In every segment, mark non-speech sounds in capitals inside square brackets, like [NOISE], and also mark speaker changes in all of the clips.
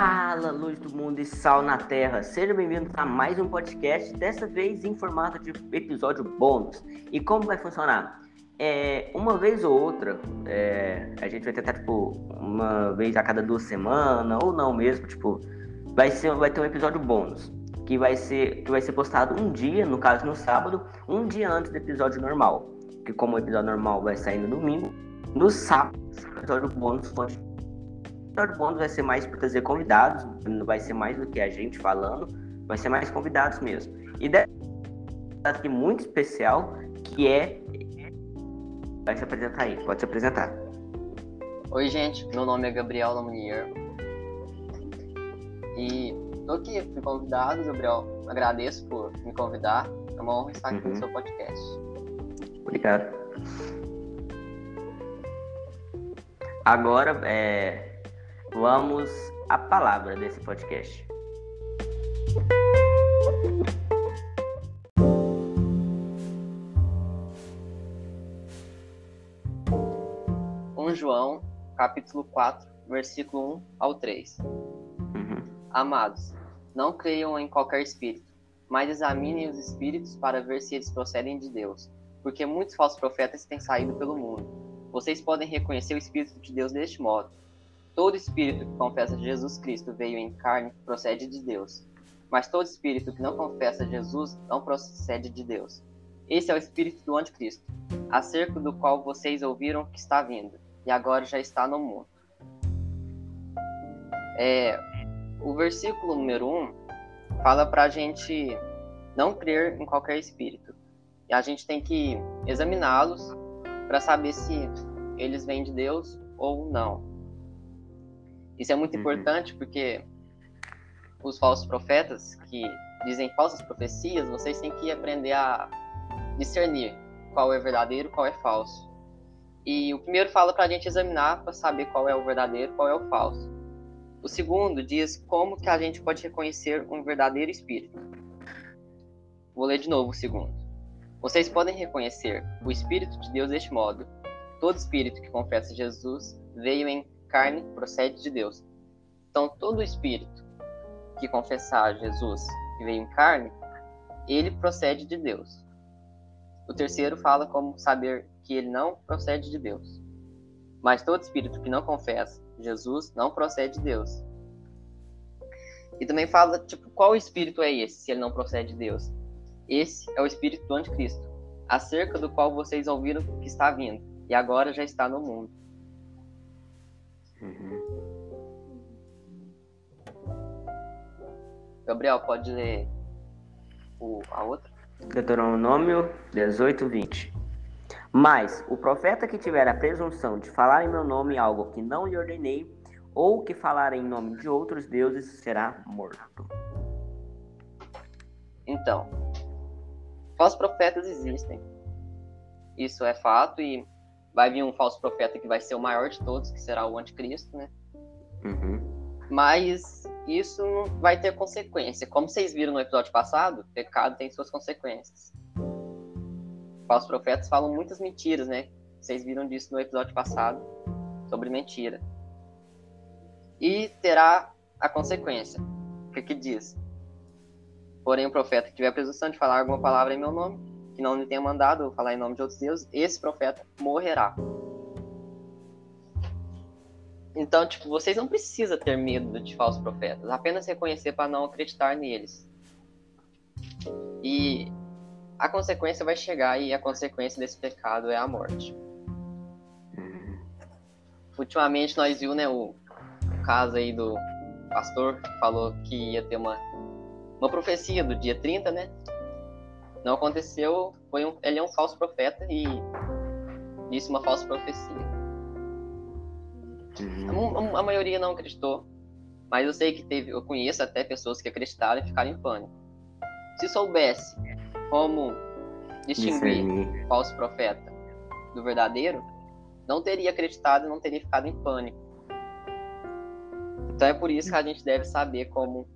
Speaker 1: Fala, luz do mundo e sal na terra. Seja bem-vindo a mais um podcast, dessa vez em formato de episódio bônus. E como vai funcionar? É, uma vez ou outra, é, a gente vai tentar, tipo, uma vez a cada duas semanas, ou não mesmo, tipo, vai, ser, vai ter um episódio bônus. Que vai, ser, que vai ser postado um dia, no caso no sábado, um dia antes do episódio normal. Que como o episódio normal vai sair no domingo, no sábado, o episódio bônus pode episódio bônus vai ser mais para trazer convidados, não vai ser mais do que a gente falando, vai ser mais convidados mesmo. E dessa aqui muito especial, que é. Vai se apresentar aí, pode se apresentar.
Speaker 2: Oi, gente, meu nome é Gabriel Lamunier. E tô aqui, fui convidado, Gabriel. Agradeço por me convidar. É uma honra estar aqui uhum. no seu podcast.
Speaker 1: Obrigado. Agora, é, Vamos à palavra desse podcast.
Speaker 2: Um João, capítulo 4, versículo 1 ao 3. Uhum. Amados, não creiam em qualquer espírito, mas examinem os espíritos para ver se eles procedem de Deus, porque muitos falsos profetas têm saído pelo mundo. Vocês podem reconhecer o Espírito de Deus deste modo. Todo espírito que confessa Jesus Cristo veio em carne procede de Deus. Mas todo espírito que não confessa Jesus não procede de Deus. Esse é o espírito do anticristo, acerca do qual vocês ouviram que está vindo, e agora já está no mundo. É, o versículo número 1 fala para a gente não crer em qualquer espírito. E a gente tem que examiná-los para saber se eles vêm de Deus ou não. Isso é muito uhum. importante porque os falsos profetas que dizem falsas profecias, vocês têm que aprender a discernir qual é verdadeiro, qual é falso. E o primeiro fala para a gente examinar para saber qual é o verdadeiro, qual é o falso. O segundo diz como que a gente pode reconhecer um verdadeiro espírito. Vou ler de novo o segundo. Vocês podem reconhecer o Espírito de Deus deste modo. Todo espírito que confessa Jesus veio em carne procede de Deus. Então, todo espírito que confessar Jesus que veio em carne, ele procede de Deus. O terceiro fala como saber que ele não procede de Deus. Mas todo espírito que não confessa Jesus não procede de Deus. E também fala, tipo, qual espírito é esse, se ele não procede de Deus? Esse é o espírito do anticristo, acerca do qual vocês ouviram que está vindo, e agora já está no mundo. Uhum. Gabriel, pode ler o, a outra?
Speaker 1: Deuteronômio 18, 20. Mas o profeta que tiver a presunção de falar em meu nome algo que não lhe ordenei, ou que falar em nome de outros deuses, será morto.
Speaker 2: Então, falsos profetas existem. Isso é fato e vai vir um falso profeta que vai ser o maior de todos, que será o anticristo, né? Uhum. Mas isso vai ter consequência. Como vocês viram no episódio passado, pecado tem suas consequências. Falsos profetas falam muitas mentiras, né? Vocês viram disso no episódio passado, sobre mentira. E terá a consequência. O que, que diz? Porém, o profeta que tiver a presunção de falar alguma palavra em meu nome, que não lhe tenha mandado falar em nome de outros deuses, esse profeta morrerá. Então, tipo, vocês não precisam ter medo de falsos profetas, apenas reconhecer para não acreditar neles. E a consequência vai chegar e a consequência desse pecado é a morte. Ultimamente nós viu, né, o, caso aí do pastor que falou que ia ter uma uma profecia do dia 30, né? Não aconteceu, foi um, ele é um falso profeta e disse uma falsa profecia. Uhum. A, a, maioria não acreditou, mas eu sei que teve, eu conheço até pessoas que acreditaram e ficaram em pânico. Se soubesse como distinguir falso profeta do verdadeiro, não teria acreditado e não teria ficado em pânico. Então é por isso que a gente deve saber como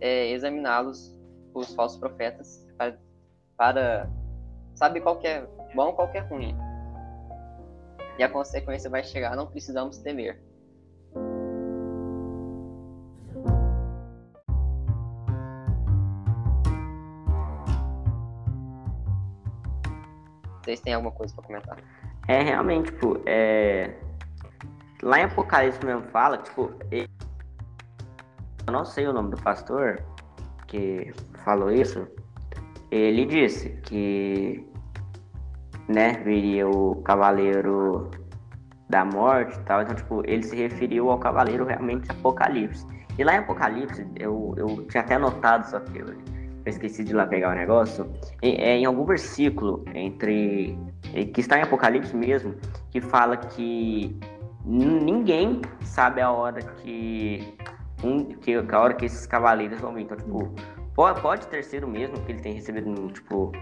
Speaker 2: é, examiná-los, os falsos profetas, para para sabe qual é bom, qual é ruim. E a consequência vai chegar, não precisamos temer. Vocês têm alguma coisa para comentar?
Speaker 1: É, realmente, tipo, é... lá em Apocalipse mesmo fala, tipo, eu não sei o nome do pastor que falou isso, ele disse que, né, viria o cavaleiro da morte e tal, então, tipo, ele se referiu ao cavaleiro realmente Apocalipse. E lá em Apocalipse, eu, eu tinha até anotado, só que eu, eu esqueci de lá pegar o negócio, é, em algum versículo entre que está em Apocalipse mesmo, que fala que ninguém sabe a hora que, um, que a hora que esses cavaleiros vão vir. Então, tipo, pode, pode ter sido mesmo que ele tem recebido, tipo,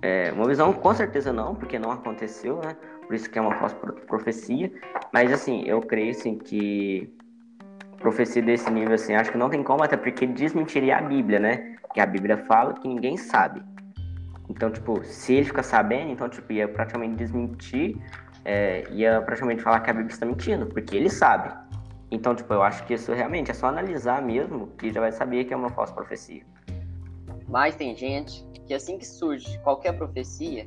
Speaker 1: é, uma visão, com certeza não, porque não aconteceu, né? Por isso que é uma falsa profecia. Mas, assim, eu creio, assim, que profecia desse nível, assim, acho que não tem como, até porque desmentiria a Bíblia, né? Que a Bíblia fala que ninguém sabe. Então, tipo, se ele ficar sabendo, então, tipo, ia praticamente desmentir, é, ia praticamente falar que a Bíblia está mentindo, porque ele sabe. Então, tipo, eu acho que isso realmente é só analisar mesmo, que já vai saber que é uma falsa profecia.
Speaker 2: Mas tem gente que assim que surge qualquer profecia,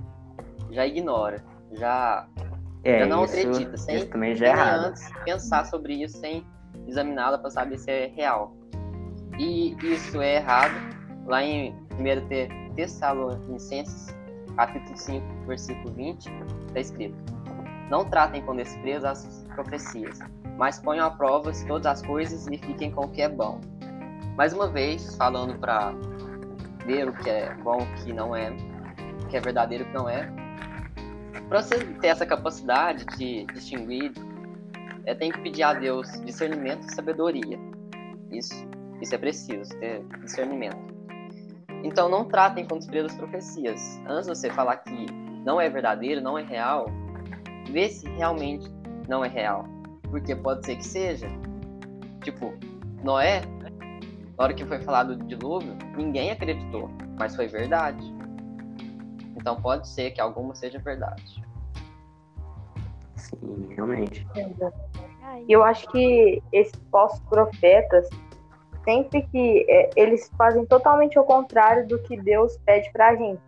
Speaker 2: já ignora, já, é, já não isso, acredita, sem
Speaker 1: também já é errado.
Speaker 2: antes pensar sobre isso, sem examiná-la para saber se é real. E isso é errado. Lá em 1 Tessalonicenses, capítulo 5, versículo 20, está escrito: Não tratem com desprezo as profecias, mas ponham à prova todas as coisas e fiquem com o que é bom. Mais uma vez, falando para ver o que é bom, o que não é, o que é verdadeiro, o que não é. Para você ter essa capacidade de distinguir, é, tem que pedir a Deus discernimento e sabedoria. Isso, isso é preciso, ter discernimento. Então não tratem com desprezo as profecias. Antes de você falar que não é verdadeiro, não é real, vê se realmente não é real. Porque pode ser que seja. Tipo, Noé, na hora que foi falado do dilúvio, ninguém acreditou, mas foi verdade. Então pode ser que alguma seja verdade.
Speaker 1: Sim, realmente.
Speaker 3: Eu acho que esses falsos profetas sempre que é, eles fazem totalmente o contrário do que Deus pede pra gente.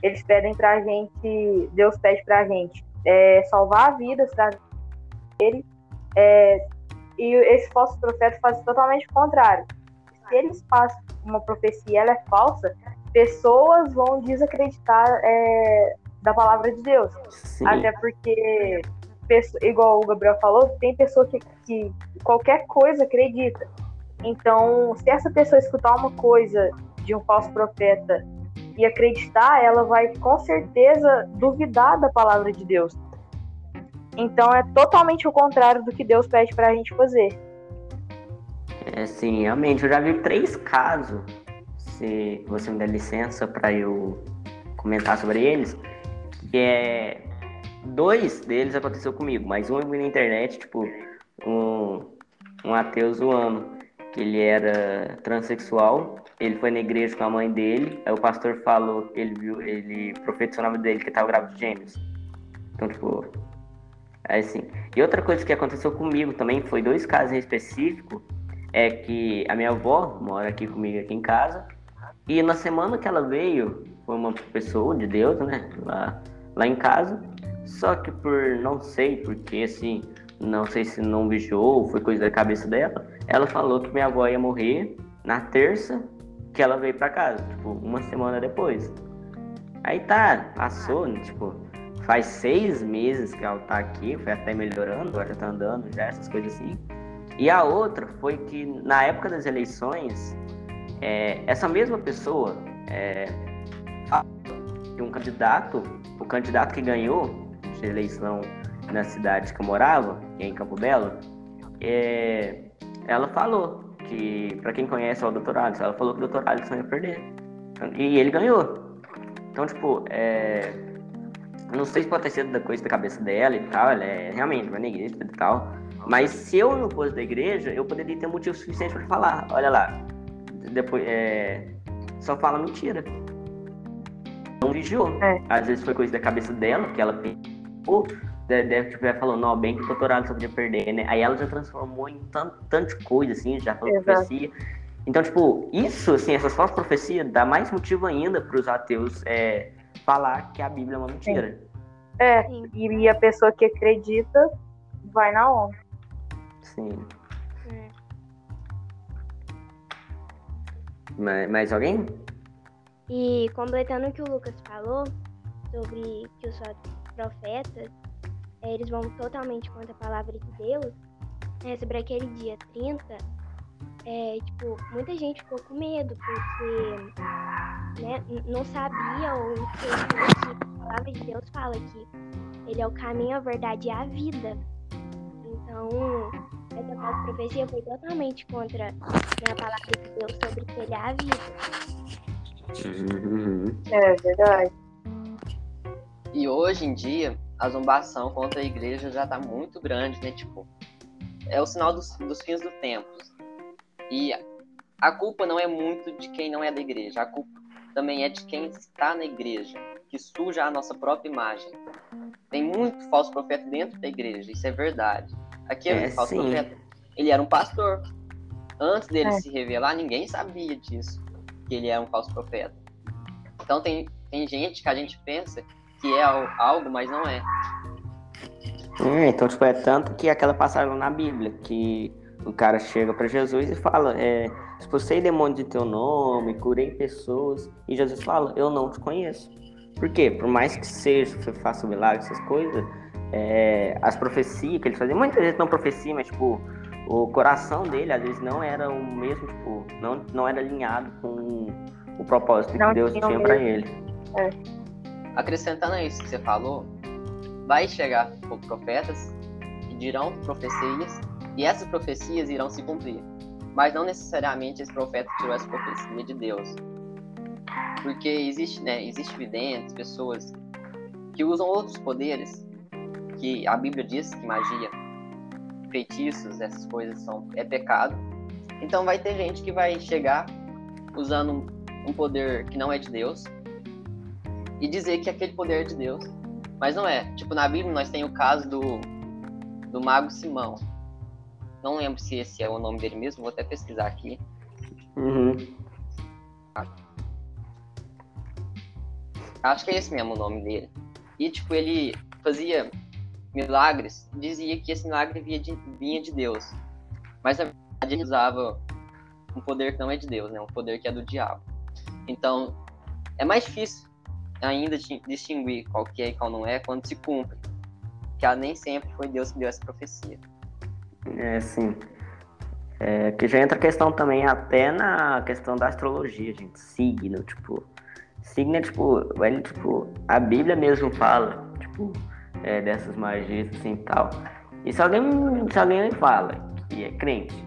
Speaker 3: Eles pedem pra gente, Deus pede pra gente é, salvar vidas pra ele, é, e esse falso profeta faz totalmente o contrário. Se eles fazem uma profecia ela é falsa, pessoas vão desacreditar é, da palavra de Deus. Sim. Até porque, igual o Gabriel falou, tem pessoa que, que qualquer coisa acredita. Então, se essa pessoa escutar uma coisa de um falso profeta e acreditar, ela vai com certeza duvidar da palavra de Deus. Então, é totalmente o contrário do que Deus pede para a gente fazer.
Speaker 1: É, sim, realmente. Eu já vi três casos, se você me der licença para eu comentar sobre eles, que é. Dois deles aconteceu comigo, mas um eu vi na internet, tipo, um, um ateu zoando que ele era transexual. Ele foi na igreja com a mãe dele. Aí o pastor falou que ele viu, ele profetizou o nome dele que estava grávido de gêmeos. Então, tipo, é assim. E outra coisa que aconteceu comigo também foi dois casos em específico. É que a minha avó mora aqui comigo aqui em casa. E na semana que ela veio, foi uma pessoa de Deus, né? Lá, lá em casa. Só que por não sei porque assim, não sei se não vigiou, foi coisa da cabeça dela ela falou que minha avó ia morrer na terça que ela veio pra casa, tipo, uma semana depois. Aí tá, passou, né, tipo, faz seis meses que ela tá aqui, foi até melhorando, agora já tá andando, já essas coisas assim. E a outra foi que na época das eleições, é, essa mesma pessoa é, de um candidato, o candidato que ganhou de eleição na cidade que eu morava, que é em Campo Belo, é, ela falou que, para quem conhece o Dr. Alisson, ela falou que o Dr. Alisson ia perder. E ele ganhou. Então, tipo, é... não sei se pode ter sido da coisa da cabeça dela e tal, ela é realmente na igreja e tal. Mas se eu não fosse da igreja, eu poderia ter motivo suficiente para falar, olha lá, depois é... só fala mentira. Não vigiou. É. Às vezes foi coisa da cabeça dela, que ela pensou, deve estiver falando, não, bem que o doutorado só podia perder, né? Aí ela já transformou em tanto, tanto coisa, assim, já falou Exato. profecia. Então, tipo, isso, assim, essas falsas profecias dá mais motivo ainda para os ateus é, falar que a Bíblia é uma mentira.
Speaker 3: É, Sim. e a pessoa que acredita vai na onda.
Speaker 1: Sim. É. Mais, mais alguém?
Speaker 4: E completando o que o Lucas falou sobre que os profetas é, eles vão totalmente contra a palavra de Deus, né, sobre aquele dia 30, é, tipo, muita gente ficou com medo, porque né, não sabia ou que a palavra de Deus fala que ele é o caminho, a verdade e a vida. Então, essa falsa profecia foi totalmente contra né, a palavra de Deus sobre que ele é a
Speaker 3: vida. Uhum. É verdade.
Speaker 2: E hoje em dia, a zombação contra a igreja já tá muito grande, né? Tipo, é o sinal dos, dos fins do tempo. E a culpa não é muito de quem não é da igreja, a culpa também é de quem está na igreja, que suja a nossa própria imagem. Tem muito falso profeta dentro da igreja, isso é verdade. Aqui é, um falso sim. profeta. Ele era um pastor. Antes dele é. se revelar, ninguém sabia disso, que ele era um falso profeta. Então tem, tem gente que a gente pensa que é algo, mas não é.
Speaker 1: Hum, então, tipo, é tanto que aquela passagem na Bíblia, que o cara chega para Jesus e fala, é, expulsei demônios de teu nome, curei pessoas, e Jesus fala, eu não te conheço. Por quê? Por mais que seja, você faça milagre, essas coisas, é, as profecias que ele fazia, muitas vezes não profecia, mas tipo, o coração dele às vezes não era o mesmo, tipo, não, não era alinhado com o propósito não, que Deus tinha para ele. É.
Speaker 2: Acrescentando a isso que você falou, vai chegar por profetas que dirão profecias e essas profecias irão se cumprir. Mas não necessariamente esse profeta tirou essa profecia de Deus. Porque existe, né, existe videntes, pessoas que usam outros poderes, que a Bíblia diz que magia, feitiços, essas coisas são é pecado. Então vai ter gente que vai chegar usando um, um poder que não é de Deus e dizer que aquele poder é de Deus. Mas não é. Tipo, na Bíblia nós tem o caso do, do mago Simão. Não lembro se esse é o nome dele mesmo, vou até pesquisar aqui.
Speaker 1: Uhum.
Speaker 2: Acho que é esse mesmo o nome dele. E, tipo, ele fazia milagres, dizia que esse milagre vinha de, vinha de Deus. Mas, na verdade, ele usava um poder que não é de Deus, né? Um poder que é do diabo. Então, é mais difícil ainda distinguir qual que é e qual não é quando se cumpre. Que nem sempre foi Deus que deu essa profecia.
Speaker 1: É, sim. É, que já entra a questão também até na questão da astrologia, gente. Signo, tipo. Signo é tipo, ele, tipo, a Bíblia mesmo fala, tipo, é, dessas magias assim e tal. E se alguém, se alguém fala que é crente,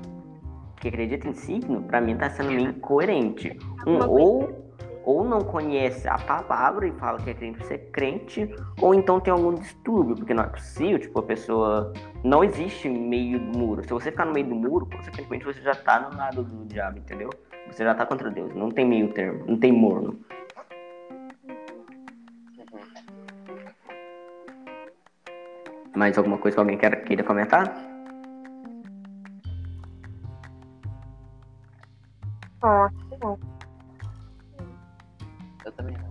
Speaker 1: que acredita em signo, pra mim tá sendo meio incoerente. Um, ou ou não conhece a palavra e fala que é crente por ser crente, ou então tem algum distúrbio, porque não é possível, tipo, a pessoa. Não existe meio do muro. Se você ficar no meio do muro, consequentemente você já tá no lado do diabo, entendeu? Você já tá contra Deus. Não tem meio termo, não tem morno. Mais alguma coisa que alguém queira, queira comentar?
Speaker 3: Ah,
Speaker 2: eu também não.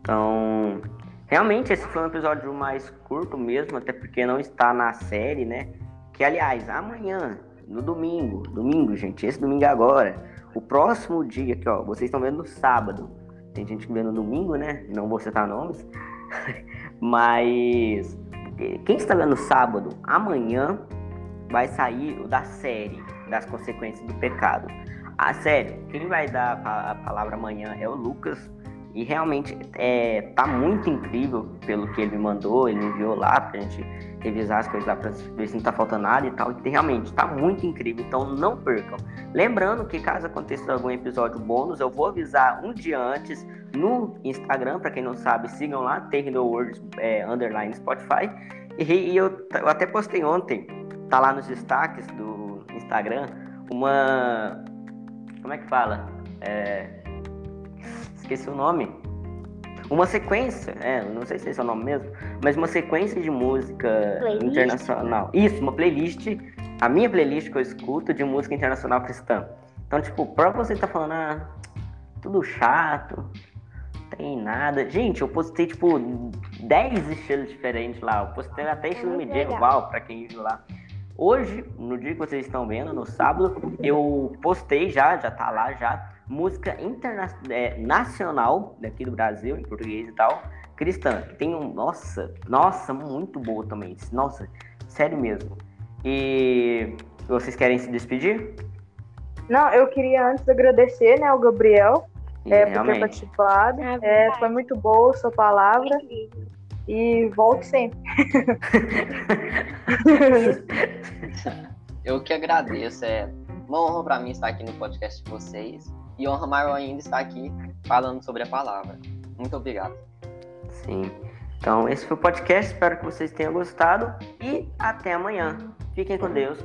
Speaker 1: Então, realmente esse foi um episódio mais curto mesmo, até porque não está na série, né? Que aliás, amanhã, no domingo, domingo, gente, esse domingo é agora, o próximo dia aqui, ó, vocês estão vendo no sábado. Tem gente que vê no domingo, né? Não vou citar nomes. [LAUGHS] Mas quem está vendo sábado, amanhã vai sair o da série das consequências do pecado. A sério, quem vai dar a palavra amanhã é o Lucas. E realmente é, tá muito incrível pelo que ele mandou, ele enviou lá pra gente revisar as coisas lá pra ver se não tá faltando nada e tal. E realmente tá muito incrível, então não percam. Lembrando que caso aconteça algum episódio bônus, eu vou avisar um dia antes no Instagram, para quem não sabe, sigam lá, Terreno Words é, underline Spotify. E, e eu, eu até postei ontem, tá lá nos destaques do Instagram, uma como é que fala? É, esqueci o nome. Uma sequência, é, não sei se esse é o nome mesmo, mas uma sequência de música playlist? internacional. Isso, uma playlist, a minha playlist que eu escuto de música internacional cristã. Então, tipo, pra você tá falando, ah, tudo chato, tem nada. Gente, eu postei, tipo, 10 estilos diferentes lá. Eu postei até estilo
Speaker 4: muito
Speaker 1: medieval para quem viu lá. Hoje, no dia que vocês estão vendo, no sábado, eu postei já, já tá lá já, música internacional é, daqui do Brasil, em português e tal, cristã. Tem um, nossa, nossa, muito boa também. Nossa, sério mesmo. E vocês querem se despedir?
Speaker 3: Não, eu queria antes agradecer, né, ao Gabriel é, por ter participado.
Speaker 4: Ah,
Speaker 3: É, foi muito boa a sua palavra. E volte sempre. [LAUGHS]
Speaker 2: Eu que agradeço. É uma honra para mim estar aqui no podcast de vocês. E honra maior ainda estar aqui falando sobre a palavra. Muito obrigado.
Speaker 1: Sim. Então, esse foi o podcast. Espero que vocês tenham gostado. E até amanhã. Fiquem com Deus.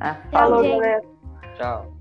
Speaker 1: A- a-
Speaker 3: Falou,
Speaker 4: gente.
Speaker 3: galera.
Speaker 2: Tchau.